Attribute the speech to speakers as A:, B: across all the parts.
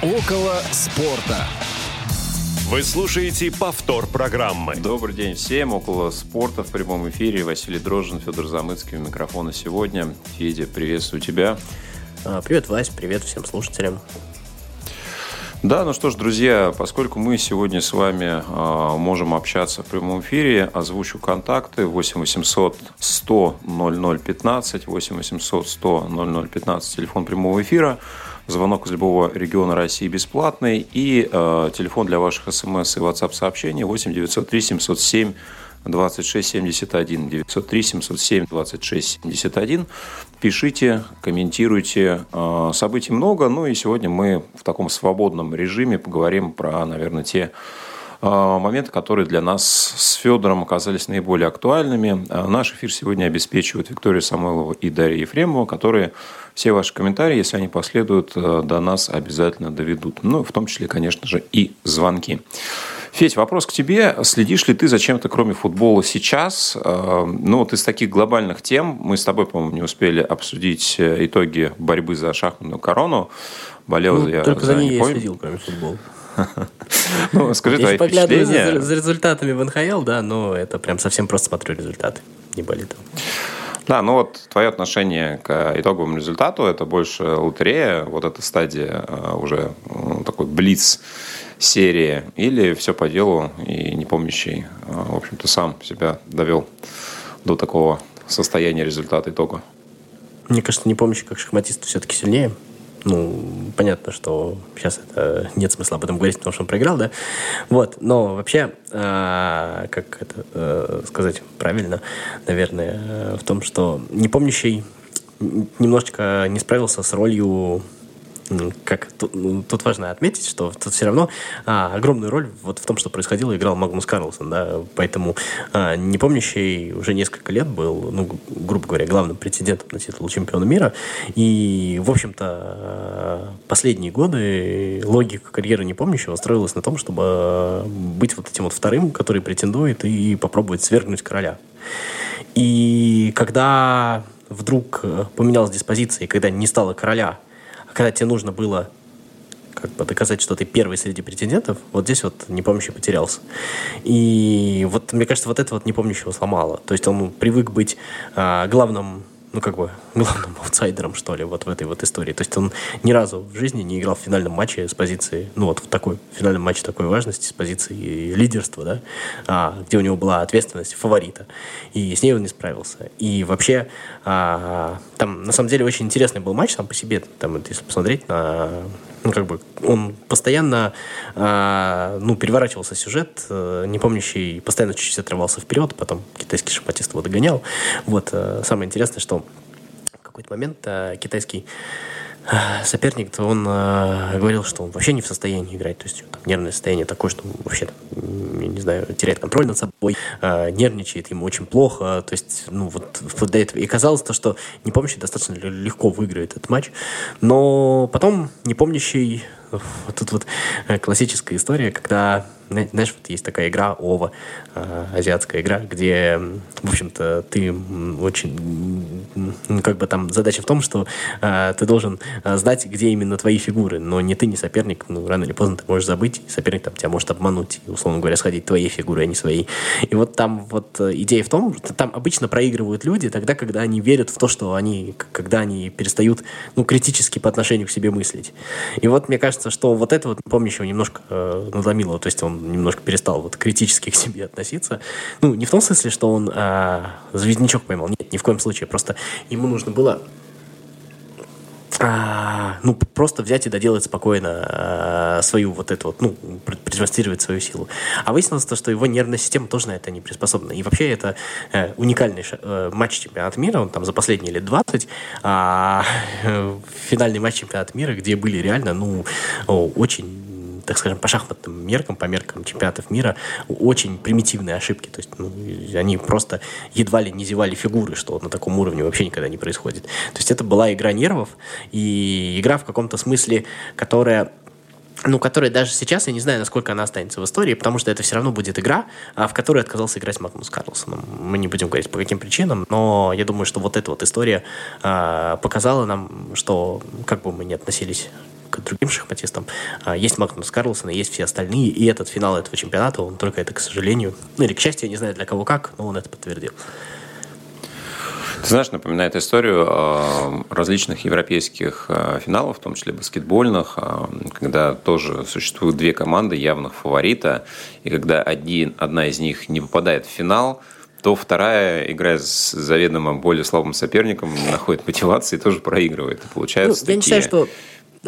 A: Около спорта.
B: Вы слушаете повтор программы.
C: Добрый день всем. Около спорта в прямом эфире. Василий Дрожжин, Федор Замыцкий у микрофона сегодня. Федя, приветствую тебя.
D: А, привет, Вась, привет всем слушателям.
C: Да, ну что ж, друзья, поскольку мы сегодня с вами э, можем общаться в прямом эфире, озвучу контакты 8 800 100 00 15, 8 800 100 00 15, телефон прямого эфира, звонок из любого региона России бесплатный и э, телефон для ваших смс и WhatsApp сообщений 8 903 707 2671 903 707 2671. Пишите, комментируйте. А, событий много, ну и сегодня мы в таком свободном режиме поговорим про, наверное, те моменты, которые для нас с Федором оказались наиболее актуальными. А, наш эфир сегодня обеспечивают Виктория Самойлова и Дарья Ефремова, которые все ваши комментарии, если они последуют, до нас обязательно доведут. Ну, в том числе, конечно же, и звонки. Федь, вопрос к тебе. Следишь ли ты за чем-то, кроме футбола, сейчас? Э, ну, вот из таких глобальных тем мы с тобой, по-моему, не успели обсудить э, итоги борьбы за шахматную корону. Болел
D: ну,
C: я
D: только за, за ней я следил, кроме футбола.
C: Ну, скажи твои впечатления.
D: За результатами в НХЛ, да, но это прям совсем просто смотрю результаты. Не болит.
C: Да, ну вот твое отношение к итоговому результату, это больше лотерея, вот эта стадия э, уже такой блиц серии, или все по делу и не помнящий, а, в общем-то, сам себя довел до такого состояния результата итога?
D: Мне кажется, не помнящий как шахматист все-таки сильнее. Ну, понятно, что сейчас это нет смысла об этом говорить, потому что он проиграл, да. Вот, но вообще, э, как это э, сказать правильно, наверное, в том, что непомнящий немножечко не справился с ролью как тут, ну, тут важно отметить, что тут все равно а, огромную роль вот в том, что происходило, играл Магнус Карлсон, да, поэтому а, непомнящий уже несколько лет был, ну, грубо говоря, главным претендентом на титул чемпиона мира, и, в общем-то, последние годы логика карьеры непомнящего строилась на том, чтобы быть вот этим вот вторым, который претендует и попробует свергнуть короля. И когда вдруг поменялась диспозиция, и когда не стало короля, когда тебе нужно было как бы доказать, что ты первый среди претендентов, вот здесь вот непомнящий потерялся. И вот, мне кажется, вот это вот непомнящего сломало. То есть он привык быть а, главным ну, как бы, главным аутсайдером, что ли, вот в этой вот истории. То есть он ни разу в жизни не играл в финальном матче с позиции, ну, вот в такой финальном матче такой важности, с позиции лидерства, да, а, где у него была ответственность фаворита. И с ней он не справился. И вообще, а, там, на самом деле, очень интересный был матч сам по себе, там, если посмотреть на ну, как бы, он постоянно, э, ну, переворачивался сюжет, э, не помнящий, постоянно чуть-чуть отрывался вперед, потом китайский шахматист его догонял. Вот, э, самое интересное, что в какой-то момент э, китайский соперник, то он э, говорил, что он вообще не в состоянии играть, то есть там, нервное состояние такое, что он вообще, там, не знаю, теряет контроль над собой, э, нервничает, ему очень плохо, то есть, ну, вот вплоть до этого. И казалось то, что непомнящий достаточно легко выиграет этот матч, но потом непомнящий вот тут вот э, классическая история, когда, знаешь, вот есть такая игра ОВА, э, азиатская игра, где, в общем-то, ты очень, как бы там задача в том, что э, ты должен знать, где именно твои фигуры, но не ты, не соперник, ну, рано или поздно ты можешь забыть, соперник там тебя может обмануть, условно говоря, сходить твои фигуры, а не свои. И вот там вот идея в том, что там обычно проигрывают люди тогда, когда они верят в то, что они, когда они перестают, ну, критически по отношению к себе мыслить. И вот, мне кажется, что вот это вот помнящего немножко э, надломило, то есть он немножко перестал вот критически к себе относиться. Ну, не в том смысле, что он э, звездничок поймал, нет, ни в коем случае, просто ему нужно было а, ну, просто взять и доделать спокойно а, свою вот эту вот, ну, продемонстрировать свою силу. А выяснилось то, что его нервная система тоже на это не приспособлена. И вообще это э, уникальный э, матч чемпионата мира, он там за последние лет 20, а, э, финальный матч чемпионата мира, где были реально, ну, очень так скажем, по шахматным меркам, по меркам чемпионатов мира, очень примитивные ошибки. То есть ну, они просто едва ли не зевали фигуры, что на таком уровне вообще никогда не происходит. То есть это была игра нервов и игра в каком-то смысле, которая ну, которая даже сейчас, я не знаю, насколько она останется в истории, потому что это все равно будет игра, а, в которой отказался играть Магнус Карлсон. Мы не будем говорить по каким причинам, но я думаю, что вот эта вот история а, показала нам, что как бы мы ни относились к другим шахматистам. А, есть Магнус Карлсон, есть все остальные, и этот финал этого чемпионата, он только это, к сожалению, ну или к счастью, я не знаю для кого как, но он это подтвердил.
C: Ты знаешь, напоминает историю э, различных европейских э, финалов, в том числе баскетбольных, когда тоже существуют две команды явных фаворита, и когда одни, одна из них не попадает в финал, то вторая, играя с заведомо более слабым соперником, находит мотивации и тоже проигрывает. И получается ну,
D: я такие... не считаю, что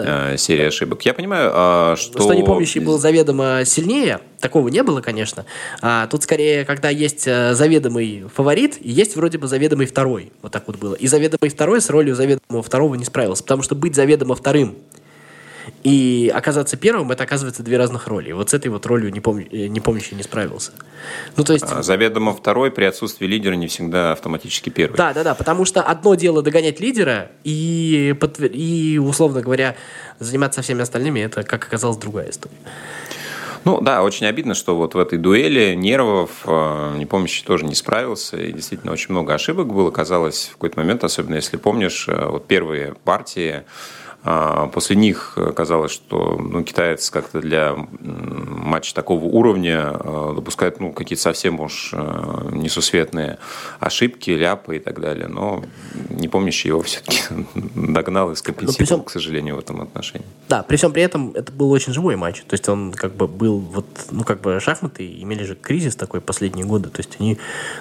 C: да. Э, серия ошибок. Я понимаю, а, что...
D: Что непомнящий был заведомо сильнее, такого не было, конечно. А тут скорее, когда есть э, заведомый фаворит, и есть вроде бы заведомый второй. Вот так вот было. И заведомый второй с ролью заведомого второго не справился. Потому что быть заведомо вторым и оказаться первым, это оказывается две разных роли. Вот с этой вот ролью не, пом... Э, не помнящий не справился.
C: Ну, то есть... А, заведомо второй при отсутствии лидера не всегда автоматически первый.
D: Да, да, да, потому что одно дело догонять лидера и, и условно говоря, заниматься всеми остальными, это, как оказалось, другая история.
C: Ну да, очень обидно, что вот в этой дуэли нервов э, Непомнящий тоже не справился. И действительно очень много ошибок было. Казалось, в какой-то момент, особенно если помнишь, э, вот первые партии а, после них казалось, что ну, китаец как-то для матча такого уровня а, допускает ну, какие-то совсем уж а, несусветные ошибки, ляпы и так далее. Но не помнящий его все-таки догнал и скомпенсировал, всем... к сожалению, в этом отношении.
D: Да, при всем при этом это был очень живой матч. То есть он как бы был вот, ну как бы шахматы имели же кризис такой последние годы. То есть они,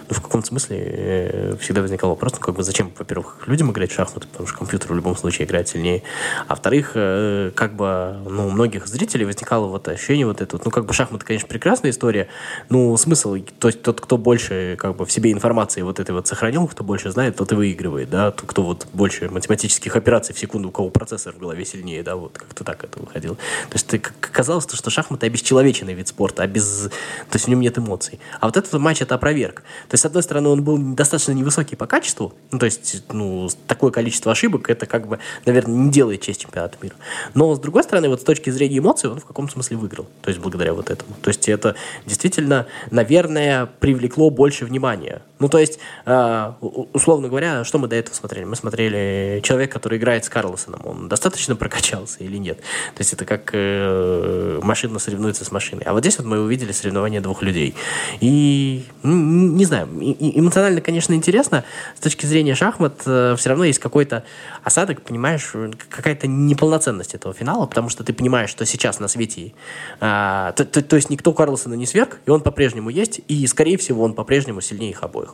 D: ну в каком-то смысле э, всегда возникал вопрос, ну как бы зачем, во-первых, людям играть в шахматы, потому что компьютер в любом случае играет сильнее. А во-вторых, э, как бы, ну, у многих зрителей возникало вот ощущение вот это, ну, как бы шахматы, конечно, прекрасная история, ну, смысл, то есть тот, кто больше, как бы, в себе информации вот этой вот сохранил, кто больше знает, тот и выигрывает, да, тот, кто вот больше математических операций в секунду, у кого процессор в голове сильнее, да, вот как-то так это выходило. То есть ты, казалось, что шахматы обесчеловеченный вид спорта, а без, то есть в нем нет эмоций. А вот этот матч это опроверг. То есть, с одной стороны, он был достаточно невысокий по качеству, ну, то есть, ну, такое количество ошибок, это как бы, наверное, не делает честь чемпионата мира. Но, с другой стороны, вот с точки зрения эмоций, он в каком-то смысле выиграл. То есть, благодаря вот этому. То есть, это действительно, наверное, привлекло больше внимания. Ну, то есть, э, условно говоря, что мы до этого смотрели? Мы смотрели человек, который играет с Карлосоном. Он достаточно прокачался или нет? То есть, это как э, машина соревнуется с машиной. А вот здесь вот мы увидели соревнование двух людей. И, ну, не знаю, эмоционально, конечно, интересно. С точки зрения шахмат э, все равно есть какой-то осадок, понимаешь, какая-то неполноценность этого финала, потому что ты понимаешь, что сейчас на свете... А, то, то, то есть никто Карлсона не сверг, и он по-прежнему есть, и, скорее всего, он по-прежнему сильнее их обоих.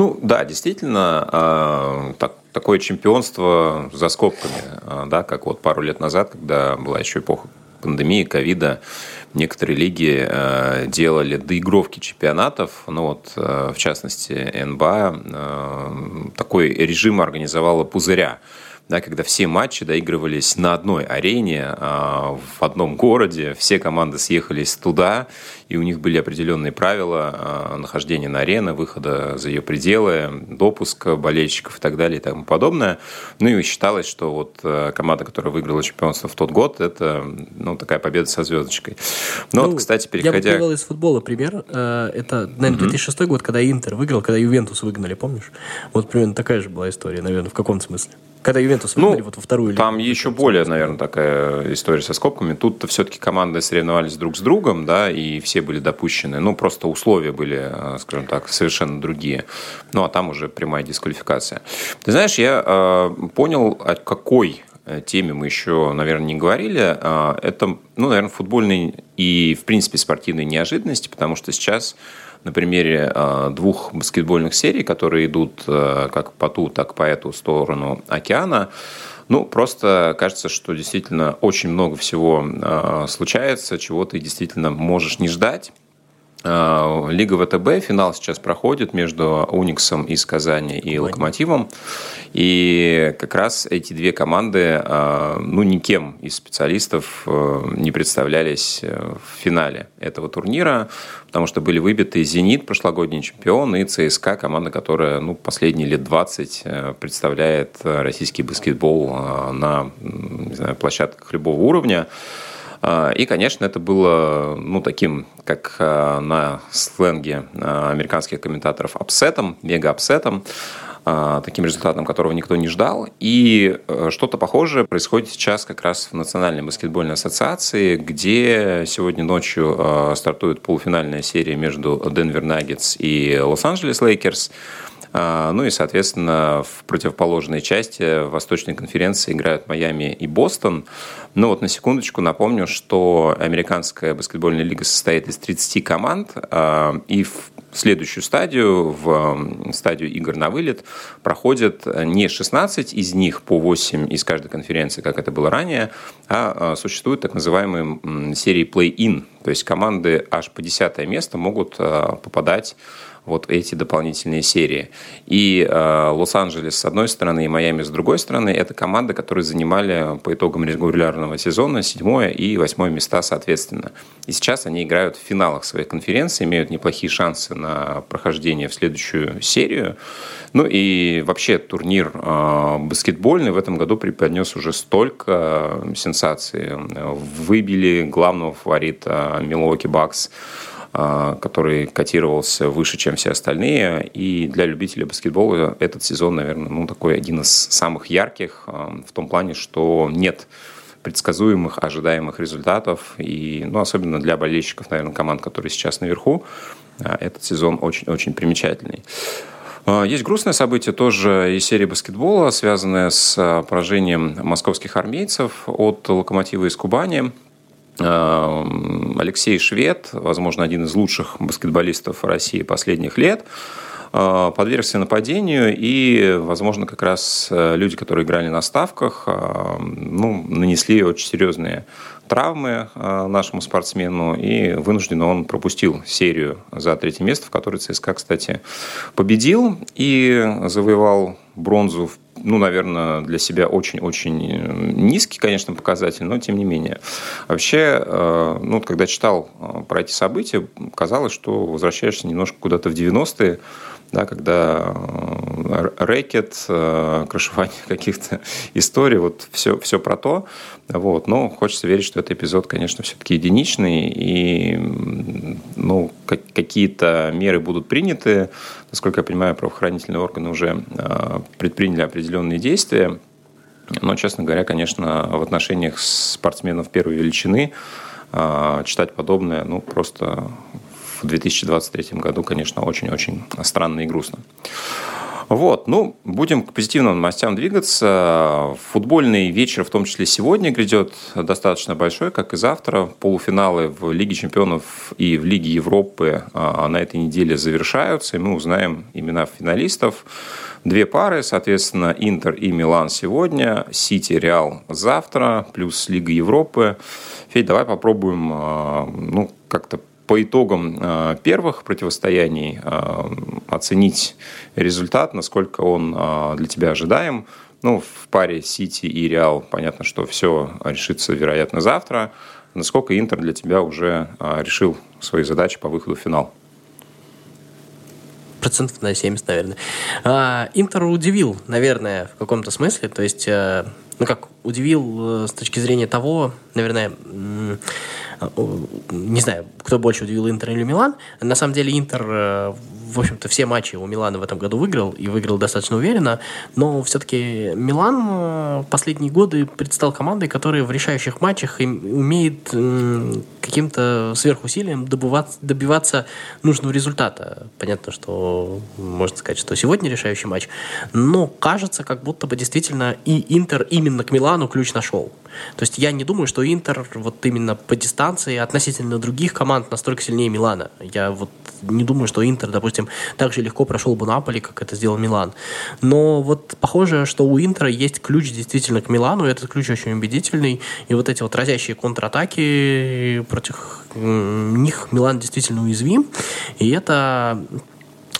C: Ну да, действительно, э, так, такое чемпионство за скобками, э, да, как вот пару лет назад, когда была еще эпоха пандемии, ковида, некоторые лиги э, делали доигровки чемпионатов. Ну вот, э, в частности, НБА э, такой режим организовала пузыря да, когда все матчи доигрывались на одной арене, а, в одном городе, все команды съехались туда, и у них были определенные правила а, нахождения на арене, выхода за ее пределы, допуска болельщиков и так далее и тому подобное. Ну и считалось, что вот э, команда, которая выиграла чемпионство в тот год, это ну, такая победа со звездочкой.
D: Но ну, вот, кстати, переходя... Я бы из футбола пример. Э, это, наверное, 2006 год, когда Интер выиграл, когда Ювентус выгнали, помнишь? Вот примерно такая же была история, наверное, в каком смысле. Когда Ювентус
C: ну, вот во вторую Там лигу, еще более, наверное, такая история со скобками. Тут-то все-таки команды соревновались друг с другом, да, и все были допущены. Ну, просто условия были, э, скажем так, совершенно другие. Ну, а там уже прямая дисквалификация. Ты знаешь, я э, понял, о какой э, теме мы еще, наверное, не говорили. Э, это, ну, наверное, футбольные и, в принципе, спортивные неожиданности, потому что сейчас на примере а, двух баскетбольных серий, которые идут а, как по ту, так по эту сторону океана. Ну, просто кажется, что действительно очень много всего а, случается, чего ты действительно можешь не ждать. А, Лига ВТБ, финал сейчас проходит между Униксом из Казани и Локомотивом. И как раз эти две команды, а, ну, никем из специалистов э, не представлялись э, в финале этого турнира, потому что были выбиты «Зенит», прошлогодний чемпион, и ЦСКА, команда, которая, ну, последние лет 20 э, представляет российский баскетбол на, знаю, площадках любого уровня. А, и, конечно, это было, ну, таким, как а, на сленге а, американских комментаторов, upset ом, мега- upset ом. таким результатом, которого никто не ждал. И э, что-то похожее происходит сейчас как раз в Национальной баскетбольной ассоциации, где сегодня ночью э, стартует полуфинальная серия между Денвер Наггетс и Лос-Анджелес Лейкерс. А, ну и, соответственно, в противоположной части Восточной конференции играют Майами и Бостон. Ну вот на секундочку напомню, что американская баскетбольная лига состоит из 30 команд, а, и в следующую стадию, в стадию игр на вылет, проходят не 16 из них по 8 из каждой конференции, как это было ранее, а, а существуют так называемые серии play-in, то есть команды аж по 10 место могут попадать вот эти дополнительные серии. И э, Лос-Анджелес с одной стороны и Майами с другой стороны – это команды, которые занимали по итогам регулярного сезона седьмое и восьмое места соответственно. И сейчас они играют в финалах своей конференции, имеют неплохие шансы на прохождение в следующую серию. Ну и вообще турнир э, баскетбольный в этом году преподнес уже столько сенсаций. Выбили главного фаворита Милуоки Бакс который котировался выше, чем все остальные. И для любителей баскетбола этот сезон, наверное, ну, такой один из самых ярких а, в том плане, что нет предсказуемых, ожидаемых результатов. И, ну, особенно для болельщиков, наверное, команд, которые сейчас наверху, а, этот сезон очень-очень примечательный. Есть грустное событие тоже из серии баскетбола, связанное с поражением московских армейцев от «Локомотива» из Кубани. Эм, Алексей Швед, возможно, один из лучших баскетболистов России последних лет, э, подвергся нападению, и, возможно, как раз э, люди, которые играли на ставках, э, ну, нанесли очень серьезные травмы нашему спортсмену, и вынужденно он пропустил серию за третье место, в которой ЦСКА, кстати, победил и завоевал бронзу в ну, наверное, для себя очень-очень низкий, конечно, показатель, но тем не менее. Вообще, э, ну, когда читал э, про эти события, казалось, что возвращаешься немножко куда-то в 90-е, да, когда э, рэкет, крышевание каких-то историй, вот все, все про то. Вот. Но хочется верить, что этот эпизод, конечно, все-таки единичный, и ну, какие-то меры будут приняты. Насколько я понимаю, правоохранительные органы уже предприняли определенные действия. Но, честно говоря, конечно, в отношениях спортсменов первой величины читать подобное, ну, просто в 2023 году, конечно, очень-очень странно и грустно. Вот, ну, будем к позитивным новостям двигаться. Футбольный вечер, в том числе сегодня, грядет достаточно большой, как и завтра. Полуфиналы в Лиге чемпионов и в Лиге Европы а, на этой неделе завершаются, и мы узнаем имена финалистов. Две пары, соответственно, Интер и Милан сегодня, Сити, Реал завтра, плюс Лига Европы. Федь, давай попробуем а, ну, как-то по итогам э, первых противостояний э, оценить результат, насколько он для тебя ожидаем. Ну, в паре Сити и Реал понятно, что все решится, вероятно, завтра. Насколько Интер для тебя уже решил свои задачи по выходу в финал?
D: Процентов на 70, наверное. Интер удивил, наверное, в каком-то смысле. То есть, ну как, удивил с точки зрения того, наверное, не знаю, кто больше удивил Интер или Милан. На самом деле Интер, э, в общем-то, все матчи у Милана в этом году выиграл и выиграл достаточно уверенно, но все-таки Милан в э, последние годы предстал командой, которая в решающих матчах умеет каким-то сверхусилием добываться, добиваться нужного результата. Понятно, что можно сказать, что сегодня решающий матч, но кажется, как будто бы действительно и Интер именно к Милану ключ нашел. То есть я не думаю, что Интер вот именно по дистанции относительно других команд настолько сильнее Милана. Я вот не думаю, что Интер, допустим, так же легко прошел бы Наполи, как это сделал Милан. Но вот похоже, что у Интера есть ключ действительно к Милану, и этот ключ очень убедительный. И вот эти вот разящие контратаки, против них Милан действительно уязвим. И это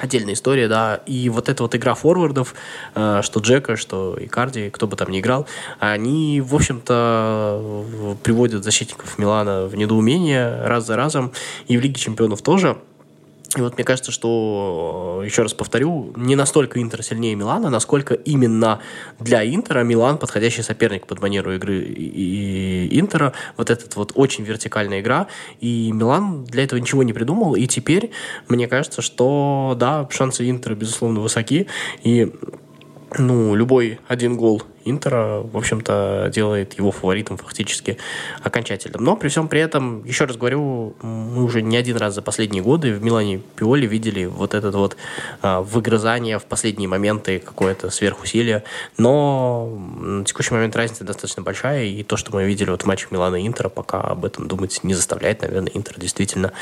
D: отдельная история, да. И вот эта вот игра форвардов, э, что Джека, что Икарди, кто бы там ни играл, они, в общем-то, приводят защитников Милана в недоумение раз за разом. И в Лиге чемпионов тоже. И вот мне кажется, что, еще раз повторю, не настолько Интер сильнее Милана, насколько именно для Интера Милан подходящий соперник под манеру игры и Интера. Вот этот вот очень вертикальная игра. И Милан для этого ничего не придумал. И теперь мне кажется, что да, шансы Интера, безусловно, высоки. И ну, любой один гол Интера, в общем-то, делает его фаворитом фактически окончательным. Но при всем при этом, еще раз говорю, мы уже не один раз за последние годы в Милане Пиоли видели вот это вот а, выгрызание в последние моменты, какое-то сверхусилие. Но на текущий момент разница достаточно большая, и то, что мы видели вот в матчах Милана и Интера, пока об этом думать не заставляет. Наверное, Интер действительно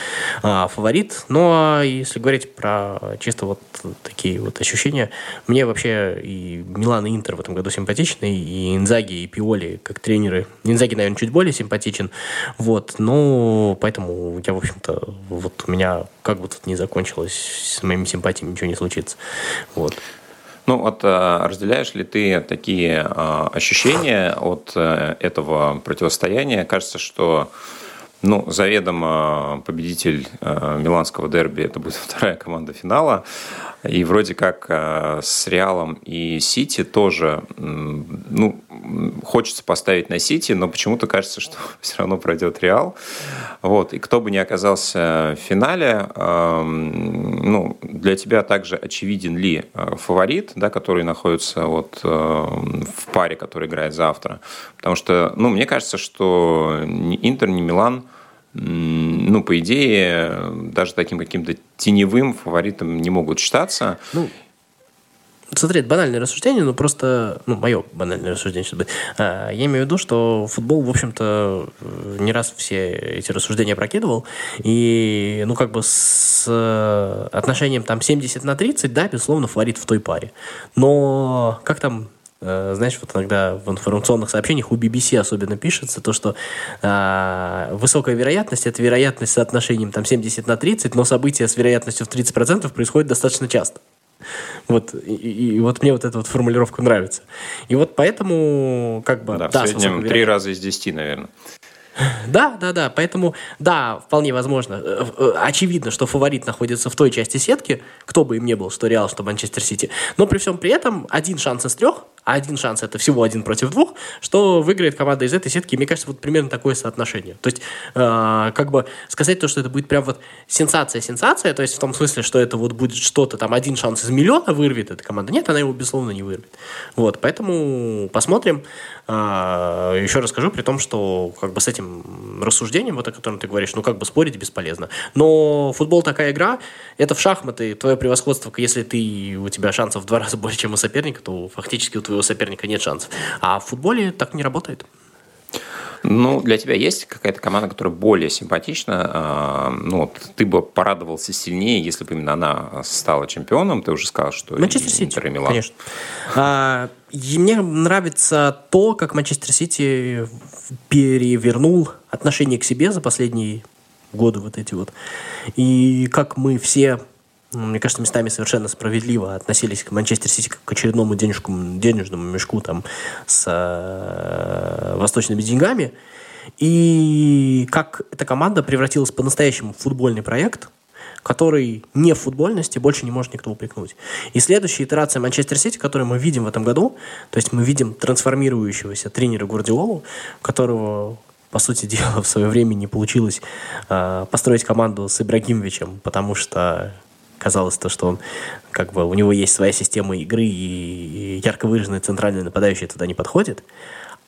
D: а, фаворит. Ну, а если говорить про чисто вот такие вот ощущения, мне вообще и Милан и Интер в этом году симпатичны симпатичный, и Инзаги, и Пиоли как тренеры. Инзаги, наверное, чуть более симпатичен, вот, но поэтому я, в общем-то, вот у меня как бы тут не закончилось с моими симпатиями, ничего не случится, вот.
C: Ну, вот э, разделяешь ли ты такие э, ощущения от э, этого противостояния? Кажется, что ну, заведомо победитель миланского дерби это будет вторая команда финала. И вроде как э, с Реалом и Сити тоже, ну, хочется поставить на Сити, но почему-то кажется, что все равно пройдет Реал. Вот. И кто бы ни оказался в финале, э, ну, для тебя также очевиден ли э, фаворит, да, который находится вот э, в паре, который играет завтра. Потому что, ну, мне кажется, что ни Интер, ни Милан – ну, по идее, даже таким каким-то теневым фаворитом не могут считаться.
D: Ну, Смотри, это банальное рассуждение, но просто, ну, мое банальное рассуждение будет. А, я имею в виду, что футбол, в общем-то, не раз все эти рассуждения прокидывал, и, ну, как бы с отношением там 70 на 30, да, безусловно, фаворит в той паре. Но как там Э, знаешь, вот иногда в информационных сообщениях у BBC особенно пишется то, что э, высокая вероятность – это вероятность с соотношением там 70 на 30, но события с вероятностью в 30% происходят достаточно часто. Вот, и, и вот мне вот эта вот формулировка нравится. И вот поэтому, как бы...
C: Да, да в среднем три раза из десяти, наверное.
D: Да, да, да. Поэтому, да, вполне возможно. Э, э, очевидно, что фаворит находится в той части сетки, кто бы им не был, что Реал, что Манчестер Сити. Но при всем при этом один шанс из трех, а один шанс это всего один против двух, что выиграет команда из этой сетки. Мне кажется, вот примерно такое соотношение. То есть, э, как бы сказать то, что это будет прям вот сенсация-сенсация, то есть в том смысле, что это вот будет что-то, там один шанс из миллиона вырвет эта команда. Нет, она его, безусловно, не вырвет. Вот, поэтому посмотрим. Э, еще расскажу, при том, что как бы с этим рассуждением, вот о котором ты говоришь, ну, как бы спорить бесполезно. Но футбол такая игра, это в шахматы, твое превосходство, если ты, у тебя шансов в два раза больше, чем у соперника, то фактически у твоего соперника нет шансов. А в футболе так не работает.
C: Ну, для тебя есть какая-то команда, которая более симпатична? А, ну, ты бы порадовался сильнее, если бы именно она стала чемпионом. Ты уже сказал, что
D: Манчестер Сити, конечно. А, мне нравится то, как Манчестер Сити перевернул отношение к себе за последние годы вот эти вот. И как мы все мне кажется, местами совершенно справедливо относились к Манчестер Сити как к очередному денежкому, денежному мешку там с э, восточными деньгами. И как эта команда превратилась по-настоящему в футбольный проект, который не в футбольности больше не может никто упрекнуть. И следующая итерация Манчестер Сити, которую мы видим в этом году, то есть мы видим трансформирующегося тренера Гвардиолу, которого по сути дела, в свое время не получилось э, построить команду с Ибрагимовичем, потому что казалось то, что он как бы у него есть своя система игры и ярко выраженный центральный нападающий туда не подходит.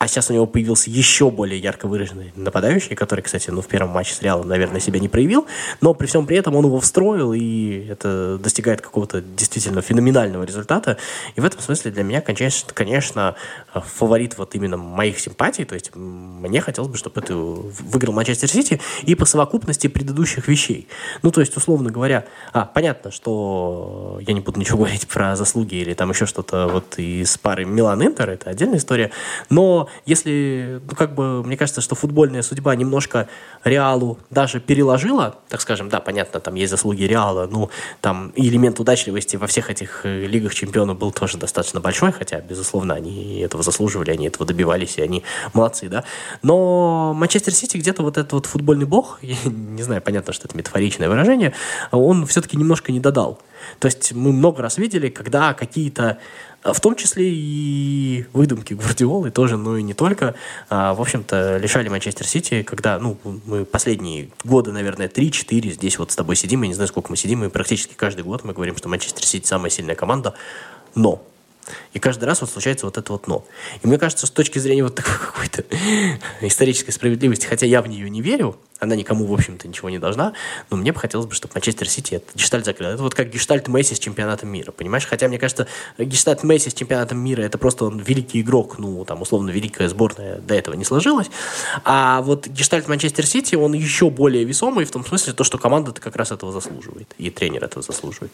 D: А сейчас у него появился еще более ярко выраженный нападающий, который, кстати, ну, в первом матче с Реалом, наверное, себя не проявил, но при всем при этом он его встроил, и это достигает какого-то действительно феноменального результата. И в этом смысле для меня, конечно, конечно фаворит вот именно моих симпатий, то есть мне хотелось бы, чтобы это выиграл Манчестер Сити и по совокупности предыдущих вещей. Ну, то есть, условно говоря, а, понятно, что я не буду ничего говорить про заслуги или там еще что-то вот из пары Милан-Интер, это отдельная история, но если, ну, как бы, мне кажется, что футбольная судьба немножко Реалу даже переложила, так скажем, да, понятно, там есть заслуги Реала, ну, там элемент удачливости во всех этих э, лигах чемпионов был тоже достаточно большой, хотя, безусловно, они этого заслуживали, они этого добивались, и они молодцы, да. Но Манчестер Сити где-то вот этот вот футбольный бог, я не знаю, понятно, что это метафоричное выражение, он все-таки немножко не додал. То есть мы много раз видели, когда какие-то в том числе и выдумки Гвардиолы тоже, но и не только. А, в общем-то, лишали Манчестер Сити, когда, ну, мы последние годы, наверное, 3-4 здесь вот с тобой сидим, я не знаю, сколько мы сидим, и практически каждый год мы говорим, что Манчестер Сити самая сильная команда, но и каждый раз вот случается вот это вот «но». И мне кажется, с точки зрения вот такой какой-то исторической справедливости, хотя я в нее не верю, она никому, в общем-то, ничего не должна, но мне бы хотелось бы, чтобы Манчестер Сити этот гештальт закрыл. Это вот как гештальт Месси с чемпионатом мира, понимаешь? Хотя, мне кажется, гештальт Месси с чемпионатом мира, это просто он великий игрок, ну, там, условно, великая сборная до этого не сложилась. А вот гештальт Манчестер Сити, он еще более весомый в том смысле, то, что команда-то как раз этого заслуживает, и тренер этого заслуживает.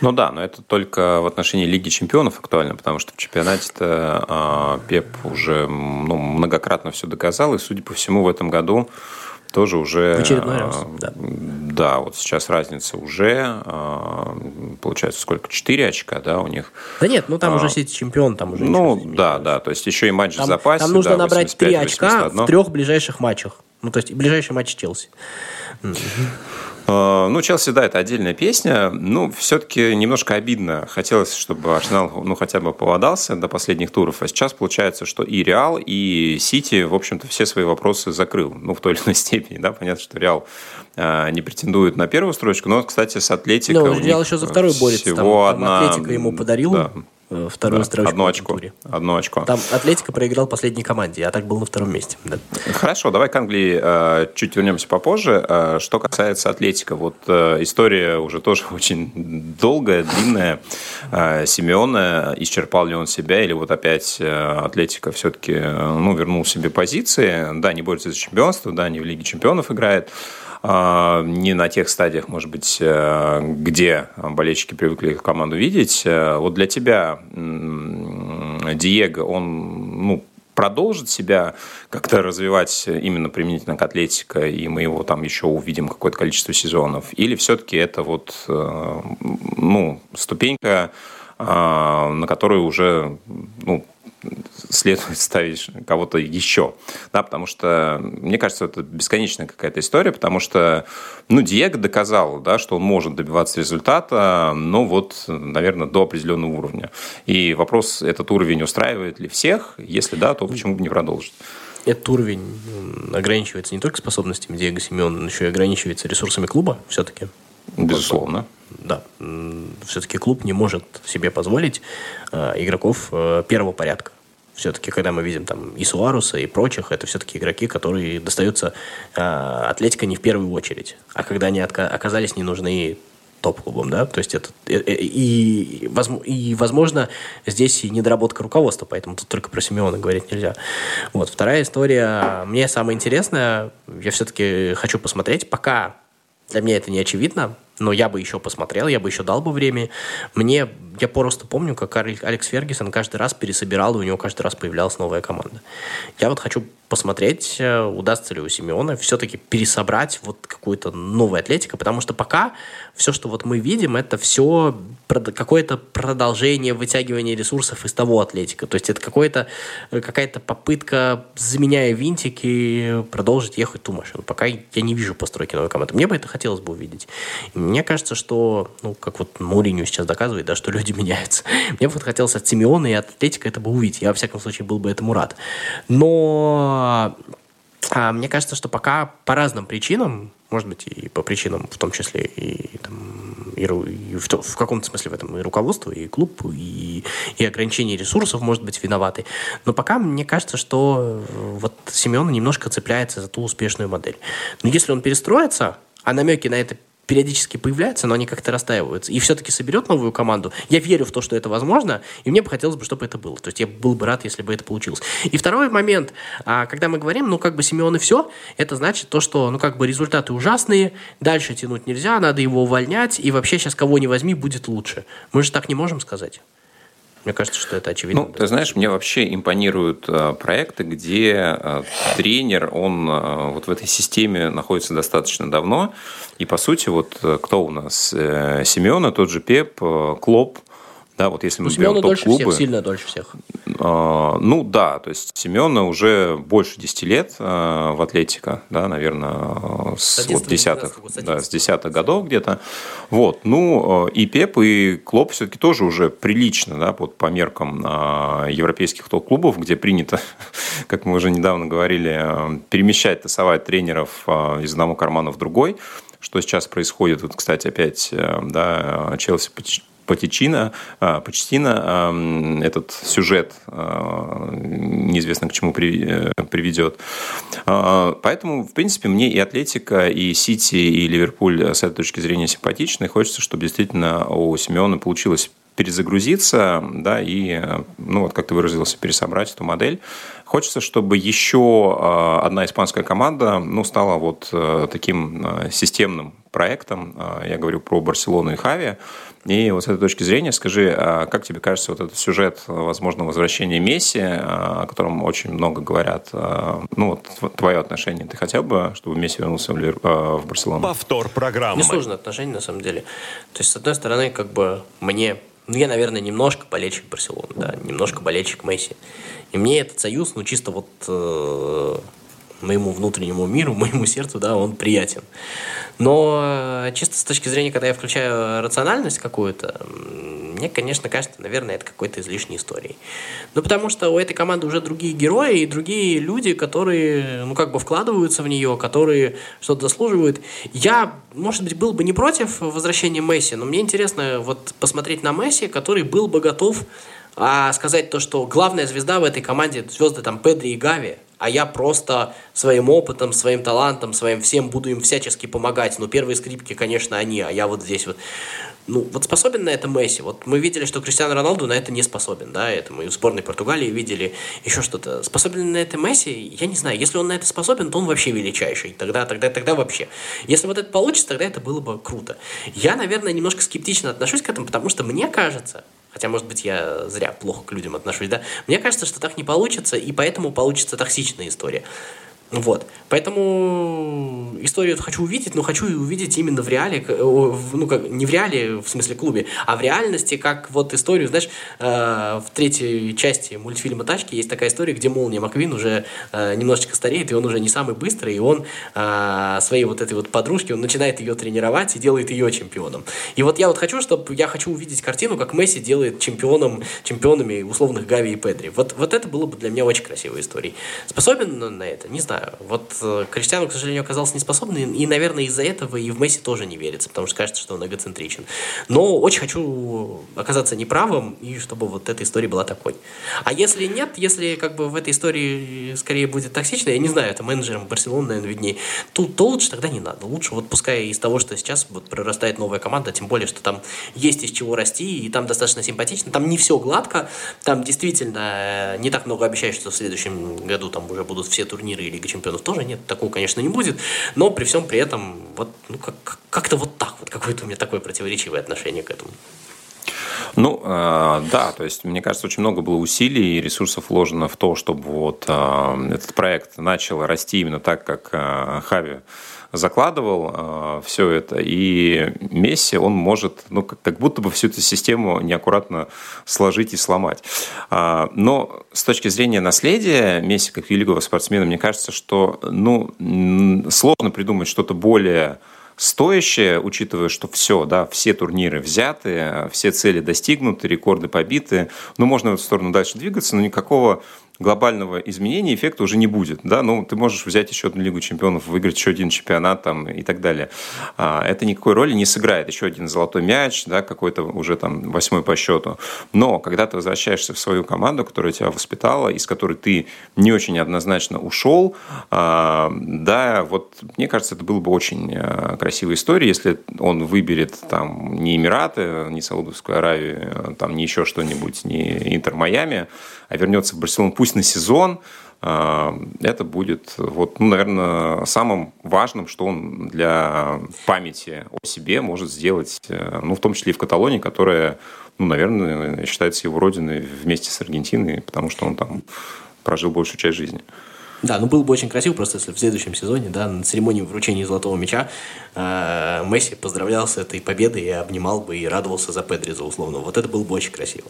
C: Ну да, но это только в отношении Лиги Чемпионов актуально, потому что в чемпионате-то а, Пеп уже ну, многократно все доказал, и, судя по всему, в этом году тоже уже...
D: В очередной раз,
C: а, да. Да, вот сейчас разница уже, а, получается, сколько? Четыре очка, да, у них?
D: Да нет, ну там а, уже Сити чемпион, там уже
C: Ну, да, да, то есть еще и матч там, в запасе.
D: Там нужно
C: да,
D: набрать три очка в трех ближайших матчах. Ну, то есть ближайший матч Челси.
C: Э, ну, Челси, да, это отдельная песня. Ну, все-таки немножко обидно. Хотелось, чтобы Арсенал, ну, хотя бы поводался до последних туров. А сейчас получается, что и Реал, и Сити, в общем-то, все свои вопросы закрыл. Ну, в той или иной степени, да. Понятно, что Реал э, не претендует на первую строчку, но, кстати, с Атлетико...
D: Ну, Реал еще за вторую борется.
C: Всего там, одна...
D: Атлетика ему подарил да вторую да, строчку
C: одно очко, туре. Одно очко.
D: Там Атлетика проиграл последней команде, а так был на втором месте. Да.
C: Хорошо, давай к Англии э, чуть вернемся попозже. Э, что касается Атлетика, вот э, история уже тоже очень долгая, длинная. Э, Симеона, исчерпал ли он себя, или вот опять э, Атлетика все-таки э, ну, вернул себе позиции. Да, не борется за чемпионство, да, не в Лиге чемпионов играет. А, не на тех стадиях, может быть, э, где болельщики привыкли команду видеть. Э, вот для тебя Диего, он ну, продолжит себя как-то развивать именно применительно к атлетике, и мы его там еще увидим какое-то количество сезонов? Или все-таки это вот э, ну, ступенька, на которую уже ну, следует ставить кого-то еще. Да, потому что, мне кажется, это бесконечная какая-то история, потому что, ну, Диего доказал, да, что он может добиваться результата, но вот, наверное, до определенного уровня. И вопрос, этот уровень устраивает ли всех? Если да, то почему бы не продолжить?
D: Этот уровень ограничивается не только способностями Диего Симеона, но еще и ограничивается ресурсами клуба все-таки.
C: Безусловно.
D: Да. Все-таки клуб не может себе позволить э, игроков э, первого порядка. Все-таки, когда мы видим там и Суаруса, и прочих, это все-таки игроки, которые достаются э, Атлетика не в первую очередь. А когда они отка- оказались не нужны топ-клубом, да, то есть это и, и, и, возможно, здесь и недоработка руководства, поэтому тут только про Симеона говорить нельзя. Вот, вторая история, мне самая интересная, я все-таки хочу посмотреть, пока для меня это не очевидно, но я бы еще посмотрел, я бы еще дал бы время. Мне, я просто помню, как Алекс Фергюсон каждый раз пересобирал, и у него каждый раз появлялась новая команда. Я вот хочу посмотреть, э, удастся ли у Симеона все-таки пересобрать вот какую-то новую атлетику, потому что пока все, что вот мы видим, это все какое-то продолжение вытягивания ресурсов из того атлетика. То есть это какое-то, какая-то попытка, заменяя винтики, продолжить ехать ту машину. Пока я не вижу постройки новой команды. Мне бы это хотелось бы увидеть. И мне кажется, что, ну, как вот Мауриню сейчас доказывает, да, что люди меняются. Мне бы хотелось от Симеона и от Атлетика это бы увидеть. Я, во всяком случае, был бы этому рад. Но а, мне кажется, что пока по разным причинам, может быть, и по причинам, в том числе и, там, и, и в, в каком-то смысле в этом и руководство, и клуб, и, и ограничение ресурсов, может быть, виноваты. Но пока мне кажется, что э, вот Семен немножко цепляется за ту успешную модель. Но если он перестроится, а намеки на это периодически появляются, но они как-то расстаиваются. И все-таки соберет новую команду. Я верю в то, что это возможно, и мне бы хотелось бы, чтобы это было. То есть я был бы рад, если бы это получилось. И второй момент, а, когда мы говорим, ну, как бы Симеон и все, это значит то, что, ну, как бы результаты ужасные, дальше тянуть нельзя, надо его увольнять, и вообще сейчас кого не возьми, будет лучше. Мы же так не можем сказать. Мне кажется, что это очевидно.
C: Ну, ты знаешь, мне вообще импонируют э, проекты, где э, тренер, он э, вот в этой системе находится достаточно давно. И, по сути, вот кто у нас? Семена, тот же Пеп, Клоп – да, вот если мы
D: ну,
C: берем
D: Семена дольше
C: топ-клубы,
D: всех, сильно дольше всех.
C: э, ну да, то есть Семена уже больше 10 лет э, в Атлетика, да, наверное, с,
D: С
C: вот
D: 11-го,
C: десятых,
D: 12-го, с
C: да, с десятых годов где-то. Вот, ну э, и Пеп, и Клоп все-таки тоже уже прилично, да, вот по меркам э, европейских топ-клубов, где принято, как мы уже недавно говорили, перемещать, тасовать тренеров из одного кармана в другой. Что сейчас происходит? Вот, кстати, опять, э, да, Челси Потичина, Почтина этот сюжет неизвестно к чему приведет. Поэтому, в принципе, мне и Атлетика, и Сити, и Ливерпуль с этой точки зрения симпатичны. Хочется, чтобы действительно у Симеона получилось перезагрузиться, да, и, ну, вот как ты выразился, пересобрать эту модель. Хочется, чтобы еще одна испанская команда, ну, стала вот таким системным проектом. Я говорю про Барселону и Хави. И вот с этой точки зрения скажи, а как тебе кажется вот этот сюжет возможного возвращения Месси, а, о котором очень много говорят, а, ну вот твое отношение, ты хотел бы, чтобы Месси вернулся в Барселону?
B: Повтор программы.
D: Несложное отношение, на самом деле. То есть, с одной стороны, как бы мне ну, я, наверное, немножко болельщик Барселоны, да, немножко болельщик Месси. И мне этот союз, ну, чисто вот э, моему внутреннему миру, моему сердцу, да, он приятен. Но э, чисто с точки зрения, когда я включаю рациональность какую-то, мне, конечно, кажется, наверное, это какой-то излишней истории. Ну, потому что у этой команды уже другие герои и другие люди, которые, ну, как бы вкладываются в нее, которые что-то заслуживают. Я, может быть, был бы не против возвращения Месси, но мне интересно вот посмотреть на Месси, который был бы готов а сказать то, что главная звезда в этой команде, звезды там Педри и Гави, а я просто своим опытом, своим талантом, своим всем буду им всячески помогать. Но первые скрипки, конечно, они, а я вот здесь вот. Ну, вот способен на это Месси. Вот мы видели, что Кристиано Роналду на это не способен, да, это мы в сборной Португалии видели, еще что-то. Способен на это Месси, я не знаю, если он на это способен, то он вообще величайший, тогда, тогда, тогда вообще. Если вот это получится, тогда это было бы круто. Я, наверное, немножко скептично отношусь к этому, потому что мне кажется, Хотя, может быть, я зря плохо к людям отношусь, да? Мне кажется, что так не получится, и поэтому получится токсичная история. Вот. Поэтому историю хочу увидеть, но хочу увидеть именно в реале, ну, как, не в реале, в смысле клубе, а в реальности, как вот историю, знаешь, э, в третьей части мультфильма «Тачки» есть такая история, где Молния Маквин уже э, немножечко стареет, и он уже не самый быстрый, и он э, своей вот этой вот подружке, он начинает ее тренировать и делает ее чемпионом. И вот я вот хочу, чтобы, я хочу увидеть картину, как Месси делает чемпионом, чемпионами условных Гави и Педри. Вот, вот это было бы для меня очень красивой историей. Способен на это? Не знаю знаю. Вот э, Криштиану, к сожалению, оказался неспособным, и, наверное, из-за этого и в Месси тоже не верится, потому что кажется, что он эгоцентричен. Но очень хочу оказаться неправым, и чтобы вот эта история была такой. А если нет, если как бы в этой истории скорее будет токсично, я не знаю, это менеджером Барселоны, наверное, виднее, то, то лучше тогда не надо. Лучше вот пускай из того, что сейчас вот прорастает новая команда, тем более, что там есть из чего расти, и там достаточно симпатично, там не все гладко, там действительно э, не так много обещают, что в следующем году там уже будут все турниры и Лига чемпионов тоже нет, такого, конечно, не будет, но при всем при этом вот, ну, как- как-то вот так вот, какое-то у меня такое противоречивое отношение к этому.
C: Ну, э, да, то есть, мне кажется, очень много было усилий и ресурсов вложено в то, чтобы вот э, этот проект начал расти именно так, как э, Хави закладывал э, все это, и Месси, он может, ну, как, как будто бы всю эту систему неаккуратно сложить и сломать. А, но с точки зрения наследия Месси как великого спортсмена, мне кажется, что, ну, сложно придумать что-то более стоящее, учитывая, что все, да, все турниры взяты, все цели достигнуты, рекорды побиты. Ну, можно в эту сторону дальше двигаться, но никакого глобального изменения эффекта уже не будет. Да? Ну, ты можешь взять еще одну Лигу чемпионов, выиграть еще один чемпионат там, и так далее. А, это никакой роли не сыграет. Еще один золотой мяч, да, какой-то уже там восьмой по счету. Но когда ты возвращаешься в свою команду, которая тебя воспитала, из которой ты не очень однозначно ушел, а, да, вот мне кажется, это было бы очень а, красивая история, если он выберет там не Эмираты, не Саудовскую Аравию, там не еще что-нибудь, не Интер Майами, а вернется в Барселону пусть на сезон, это будет, вот, ну, наверное, самым важным, что он для памяти о себе может сделать, ну, в том числе и в Каталонии, которая, ну, наверное, считается его родиной вместе с Аргентиной, потому что он там прожил большую часть жизни.
D: Да, ну было бы очень красиво, просто если в следующем сезоне, да, на церемонии вручения золотого мяча э, Месси поздравлял с этой победой и обнимал бы и радовался за Педри, за условно. Вот это было бы очень красиво.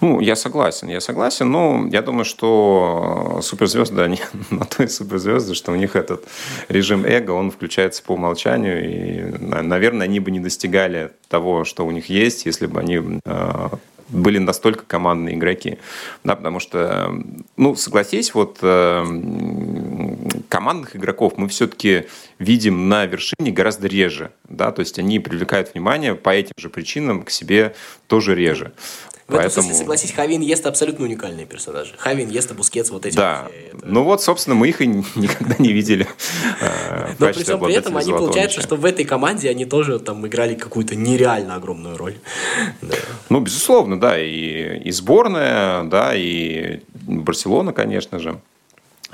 C: Ну, я согласен, я согласен, но я думаю, что суперзвезды, они на то и суперзвезды, что у них этот режим эго, он включается по умолчанию, и, наверное, они бы не достигали того, что у них есть, если бы они э, были настолько командные игроки. Да, потому что, ну, согласись, вот э, командных игроков мы все-таки видим на вершине гораздо реже. Да, то есть они привлекают внимание по этим же причинам к себе тоже реже.
D: В Поэтому... этом смысле, согласись, Хави, Иньеста абсолютно уникальные персонажи. Хави, Иньеста, Бускетс, вот эти.
C: Да. Все, это... Ну вот, собственно, мы их и никогда не видели.
D: Э, Но при всем при этом они получается, что в этой команде они тоже там играли какую-то нереально огромную роль.
C: Ну, безусловно, да. И сборная, да, и Барселона, конечно же.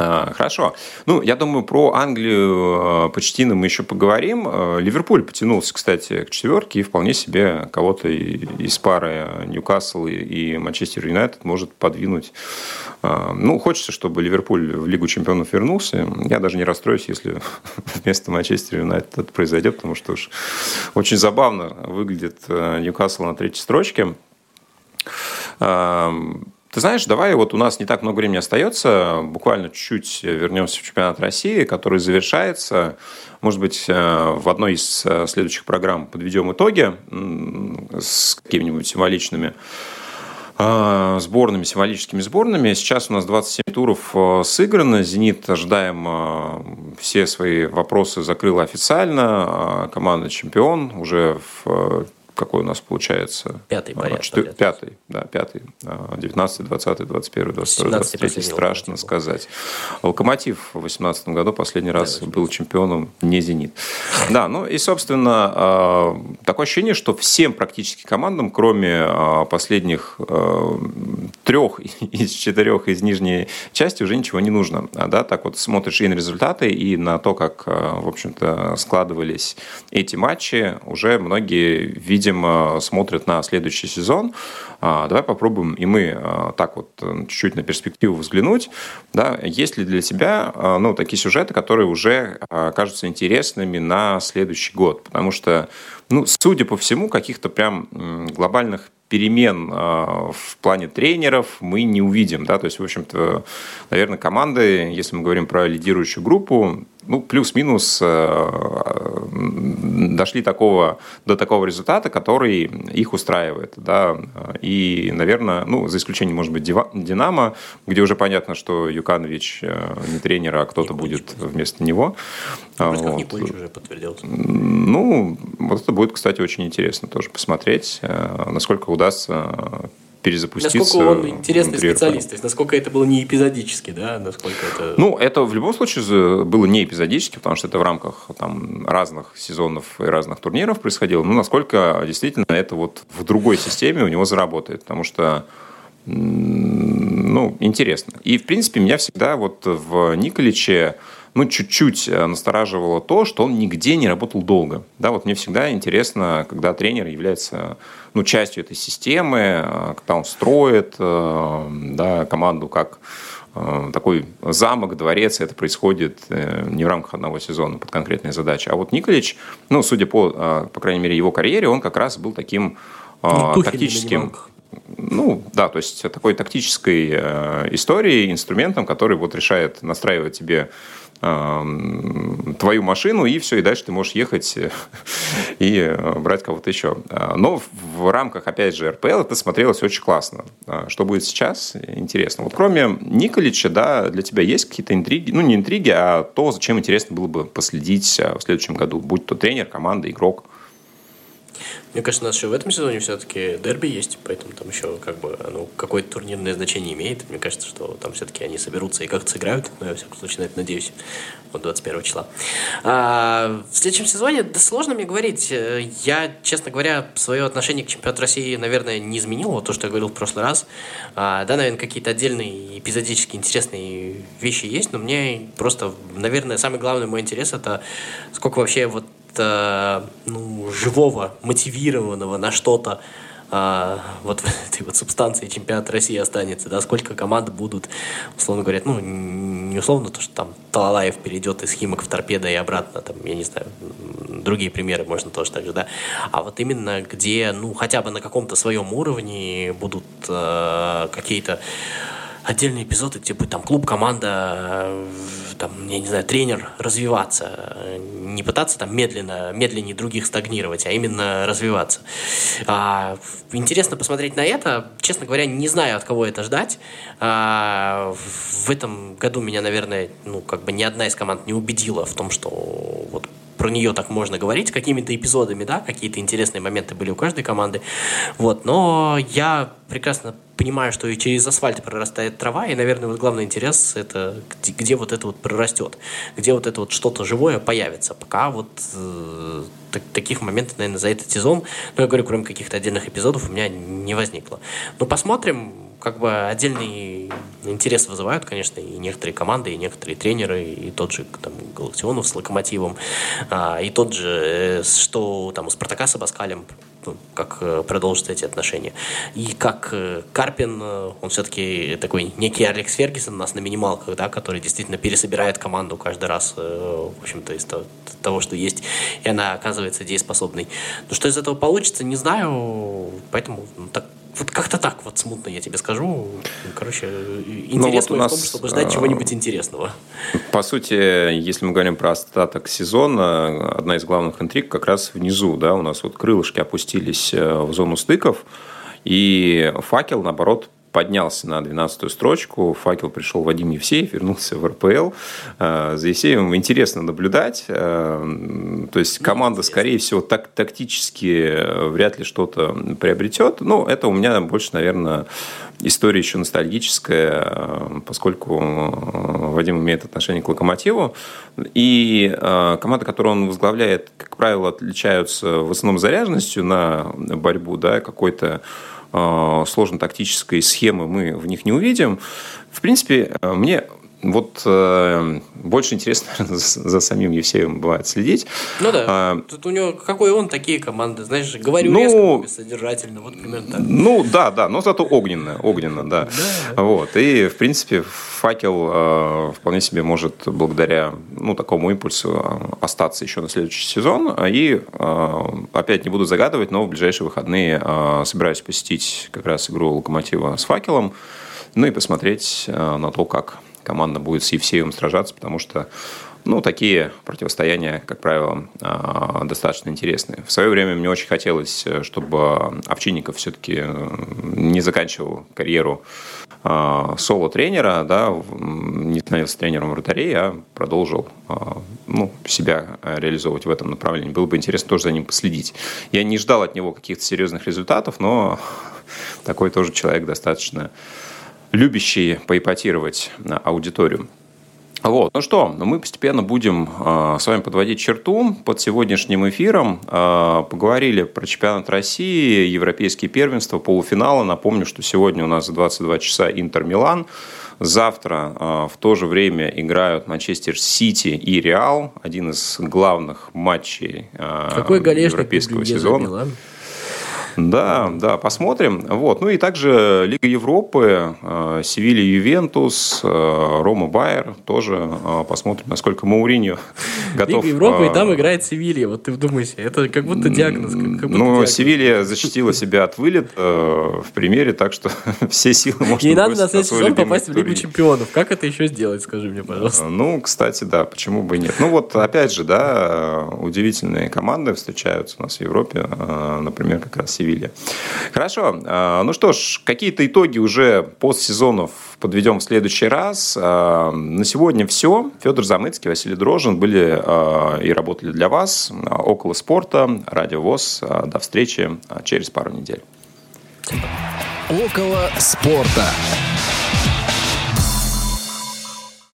C: А, хорошо. Ну, я думаю, про Англию э, почти мы еще поговорим. Э, Ливерпуль потянулся, кстати, к четверке и вполне себе кого-то из пары Ньюкасл и Манчестер Юнайтед может подвинуть. А, ну, хочется, чтобы Ливерпуль в Лигу чемпионов вернулся. Я даже не расстроюсь, если вместо Манчестер Юнайтед это произойдет, потому что уж очень забавно выглядит э, Ньюкасл на третьей строчке. Ты знаешь, давай, вот у нас не так много времени остается, буквально чуть-чуть вернемся в чемпионат России, который завершается. Может быть, э, в одной из э, следующих программ подведем итоги с какими-нибудь символичными э, сборными, символическими сборными. Сейчас у нас 27 туров сыграно. «Зенит» ожидаем все свои вопросы закрыл официально. Команда чемпион уже в какой у нас получается?
D: Пятый порядок.
C: Четвер... Пятый, да, пятый. 19, 20, 21, 22, 23, страшно сказать. Локомотив в 2018 году последний раз да, был чемпионом, не «Зенит». Да, ну и, собственно, а, такое ощущение, что всем практически командам, кроме а, последних а, трех из четырех из нижней части, уже ничего не нужно. Да, так вот смотришь и на результаты, и на то, как, в общем-то, складывались эти матчи, уже многие видят видимо, смотрят на следующий сезон. А, давай попробуем и мы а, так вот э, чуть-чуть на перспективу взглянуть. Да, есть ли для тебя ну, такие сюжеты, которые уже кажутся интересными на следующий год? Потому что, ну, судя по всему, каких-то прям глобальных перемен в плане тренеров мы не увидим. Да? То есть, в общем-то, наверное, команды, если мы говорим про лидирующую группу, ну, плюс-минус э, дошли такого, до такого результата, который их устраивает. Да? И, наверное, ну, за исключением, может быть, «Динамо», где уже понятно, что Юканович э, не тренер, а кто-то будет вместо него.
D: Ну, вот. уже подтвердился.
C: Ну, вот это будет, кстати, очень интересно тоже посмотреть, э, насколько удастся перезапуститься.
D: Насколько он интересный специалист, то есть насколько это было не эпизодически, да, насколько это...
C: Ну, это в любом случае было не эпизодически, потому что это в рамках там, разных сезонов и разных турниров происходило, ну, насколько действительно это вот в другой системе у него заработает, потому что ну, интересно. И, в принципе, меня всегда вот в Николиче ну, чуть-чуть настораживало то, что он нигде не работал долго. Да, вот мне всегда интересно, когда тренер является ну, частью этой системы, э, когда он строит э, да, команду как э, такой замок, дворец, это происходит не в рамках одного сезона под конкретные задачи. А вот Николич, ну, судя по, по крайней мере, его карьере, он как раз был таким ну, тактическим... Ну, да, то есть такой тактической историей, инструментом, который вот решает настраивать тебе твою машину, и все, и дальше ты можешь ехать и э, брать кого-то еще. А, но в рамках, опять же, РПЛ это смотрелось очень классно. Что будет сейчас, интересно. Вот кроме Николича, да, для тебя есть какие-то интриги, ну не интриги, а то, зачем интересно было бы последить в следующем году, будь то тренер, команда, игрок?
D: Мне кажется, у нас еще в этом сезоне все-таки дерби есть, поэтому там еще как бы оно какое-то турнирное значение имеет. Мне кажется, что там все-таки они соберутся и как-то сыграют, но я, во всяком случае, на это надеюсь, вот 21 числа. А, в следующем сезоне, да сложно мне говорить. Я, честно говоря, свое отношение к чемпионату России, наверное, не изменил, вот то, что я говорил в прошлый раз. А, да, наверное, какие-то отдельные эпизодически интересные вещи есть, но мне просто, наверное, самый главный мой интерес это сколько вообще вот ну, живого, мотивированного на что-то а, вот этой вот субстанции чемпионат России останется, да, сколько команд будут, условно говоря, ну, не условно то, что там Талалаев перейдет из Химок в Торпедо и обратно, там, я не знаю, другие примеры можно тоже так же, да, а вот именно где, ну, хотя бы на каком-то своем уровне будут э, какие-то отдельные эпизоды, типа там клуб, команда, там, я не знаю, тренер развиваться, не пытаться там медленно, медленнее других стагнировать, а именно развиваться. А, интересно посмотреть на это. Честно говоря, не знаю, от кого это ждать. А, в этом году меня, наверное, ну, как бы ни одна из команд не убедила в том, что вот про нее так можно говорить, какими-то эпизодами, да, какие-то интересные моменты были у каждой команды. Вот, но я прекрасно понимаю, что и через асфальт прорастает трава, и, наверное, вот главный интерес это где, где вот это вот прорастет, где вот это вот что-то живое появится. Пока вот э, так, таких моментов, наверное, за этот сезон, ну, я говорю, кроме каких-то отдельных эпизодов, у меня не возникло. Но посмотрим, как бы отдельный интерес вызывают, конечно, и некоторые команды, и некоторые тренеры, и тот же там, Галактионов с Локомотивом, а, и тот же, э, что там у Спартака с Абаскалем ну, как э, продолжить эти отношения. И как э, Карпин, э, он все-таки такой некий Алекс Фергюсон у нас на минималках, да, который действительно пересобирает команду каждый раз, в общем-то, из того, что есть, и она оказывается дееспособной. Но что из этого получится, не знаю, поэтому ну, так вот как-то так вот смутно я тебе скажу. Короче, интересно ну, вот в том, чтобы ждать чего-нибудь интересного.
C: По сути, если мы говорим про остаток сезона, одна из главных интриг как раз внизу. Да, у нас вот крылышки опустились э, в зону стыков, и факел, наоборот, поднялся на 12-ю строчку. Факел пришел Вадим Евсеев, вернулся в РПЛ. Э, за Евсеевым интересно наблюдать. Э, то есть команда, скорее всего, так, тактически э, вряд ли что-то приобретет. Ну, это у меня больше, наверное, история еще ностальгическая, поскольку Вадим имеет отношение к локомотиву. И команда, которую он возглавляет, как правило, отличаются в основном заряженностью на борьбу, да, какой-то сложно-тактической схемы мы в них не увидим. В принципе, э, мне вот э, больше интересно за, за самим Евсеем бывает следить.
D: Ну да. А, Тут у него какой он такие команды, знаешь, говорю ну, резко, содержательно, вот примерно так.
C: Ну да, да, но зато огненно, огненно, да. да. Вот и в принципе факел э, вполне себе может благодаря ну такому импульсу э, остаться еще на следующий сезон. И э, опять не буду загадывать, но в ближайшие выходные э, собираюсь посетить как раз игру Локомотива с факелом, ну и посмотреть э, на то, как команда будет с Евсеевым сражаться, потому что ну, такие противостояния, как правило, а, достаточно интересные. В свое время мне очень хотелось, э, чтобы Овчинников все-таки э, не заканчивал карьеру а, соло-тренера, да, не становился тренером вратарей, а продолжил а, ну, себя реализовывать в этом направлении. Было бы интересно тоже за ним последить. Я не ждал от него каких-то серьезных результатов, но такой тоже человек достаточно любящие поипотировать аудиторию. Вот. Ну что, мы постепенно будем э, с вами подводить черту под сегодняшним эфиром. Э, поговорили про чемпионат России, европейские первенства, полуфиналы. Напомню, что сегодня у нас за 22 часа Интер-Милан. Завтра э, в то же время играют Манчестер Сити и Реал. Один из главных матчей э, Какой европейского сезона. Милан? Да, да, посмотрим. Вот. Ну и также Лига Европы, э, Севилья Ювентус, э, Рома Байер тоже э, посмотрим, насколько Мауриньо готов.
D: Лига Европы, и там играет Севилья. Вот ты вдумайся, это как будто диагноз. Как будто
C: ну, диагноз. Севилья защитила себя от вылета в примере, так что все силы можно
D: Не надо на следующий сезон попасть в Лигу Чемпионов. Как это еще сделать, скажи мне, пожалуйста.
C: Ну, кстати, да, почему бы и нет. Ну вот, опять же, да, удивительные команды встречаются у нас в Европе. Например, как раз Севилья. Хорошо. Ну что ж, какие-то итоги уже постсезонов подведем в следующий раз. На сегодня все. Федор Замыцкий, Василий Дрожин были и работали для вас. Около спорта, Радио ВОЗ. До встречи через пару недель.
A: Около спорта.